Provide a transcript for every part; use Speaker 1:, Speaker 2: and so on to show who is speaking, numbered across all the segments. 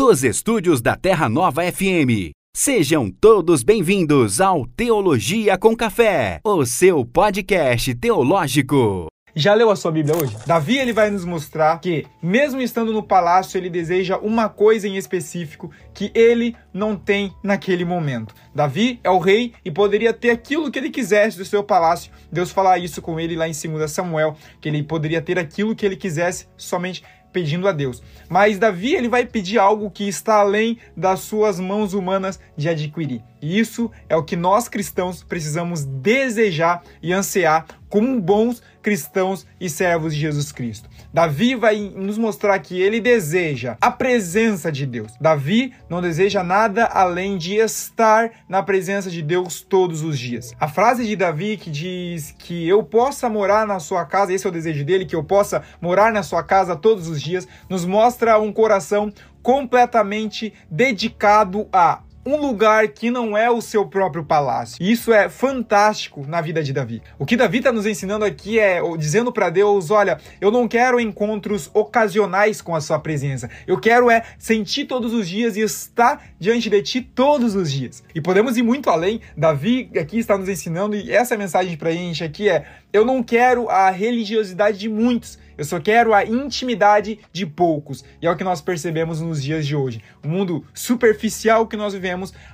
Speaker 1: dos estúdios da Terra Nova FM. Sejam todos bem-vindos ao Teologia com Café, o seu podcast teológico.
Speaker 2: Já leu a sua Bíblia hoje? Davi ele vai nos mostrar que, mesmo estando no palácio, ele deseja uma coisa em específico que ele não tem naquele momento. Davi é o rei e poderia ter aquilo que ele quisesse do seu palácio. Deus fala isso com ele lá em 2 Samuel, que ele poderia ter aquilo que ele quisesse somente pedindo a Deus. Mas Davi ele vai pedir algo que está além das suas mãos humanas de adquirir. E isso é o que nós cristãos precisamos desejar e ansiar como bons cristãos e servos de Jesus Cristo. Davi vai nos mostrar que ele deseja a presença de Deus. Davi não deseja nada além de estar na presença de Deus todos os dias. A frase de Davi que diz que eu possa morar na sua casa, esse é o desejo dele, que eu possa morar na sua casa todos os dias, nos mostra um coração completamente dedicado a um lugar que não é o seu próprio palácio. E isso é fantástico na vida de Davi. O que Davi está nos ensinando aqui é dizendo para Deus: olha, eu não quero encontros ocasionais com a sua presença. Eu quero é sentir todos os dias e estar diante de ti todos os dias. E podemos ir muito além. Davi aqui está nos ensinando e essa mensagem para a gente aqui é: eu não quero a religiosidade de muitos. Eu só quero a intimidade de poucos. E é o que nós percebemos nos dias de hoje. O mundo superficial que nós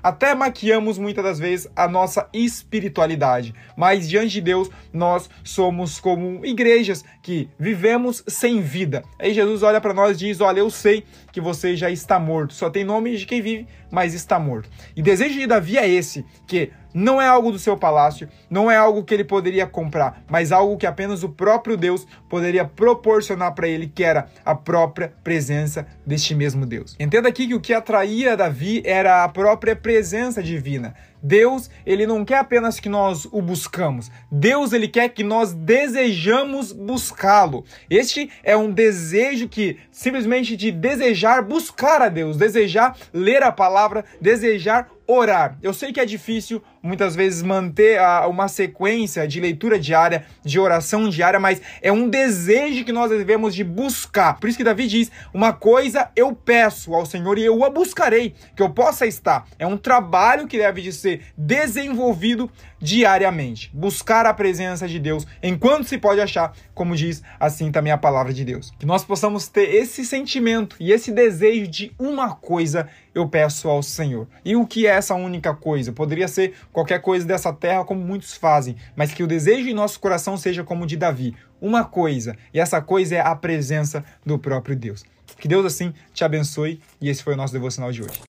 Speaker 2: até maquiamos muitas das vezes a nossa espiritualidade. Mas diante de Deus, nós somos como igrejas que vivemos sem vida. Aí Jesus olha para nós e diz: Olha, eu sei que você já está morto. Só tem nome de quem vive, mas está morto. E desejo de Davi é esse: que não é algo do seu palácio, não é algo que ele poderia comprar, mas algo que apenas o próprio Deus poderia proporcionar para ele, que era a própria presença deste mesmo Deus. Entenda aqui que o que atraía Davi era a própria presença divina. Deus, ele não quer apenas que nós o buscamos. Deus, ele quer que nós desejamos buscá-lo. Este é um desejo que simplesmente de desejar buscar a Deus, desejar ler a palavra, desejar orar. Eu sei que é difícil muitas vezes manter a, uma sequência de leitura diária, de oração diária, mas é um desejo que nós devemos de buscar. Por isso que Davi diz: "Uma coisa eu peço ao Senhor e eu a buscarei, que eu possa estar". É um trabalho que deve de ser desenvolvido diariamente. Buscar a presença de Deus enquanto se pode achar, como diz assim também a palavra de Deus. Que nós possamos ter esse sentimento e esse desejo de uma coisa eu peço ao Senhor. E o que é essa única coisa? Poderia ser qualquer coisa dessa terra, como muitos fazem, mas que o desejo em nosso coração seja como o de Davi, uma coisa, e essa coisa é a presença do próprio Deus. Que Deus assim te abençoe e esse foi o nosso devocional de hoje.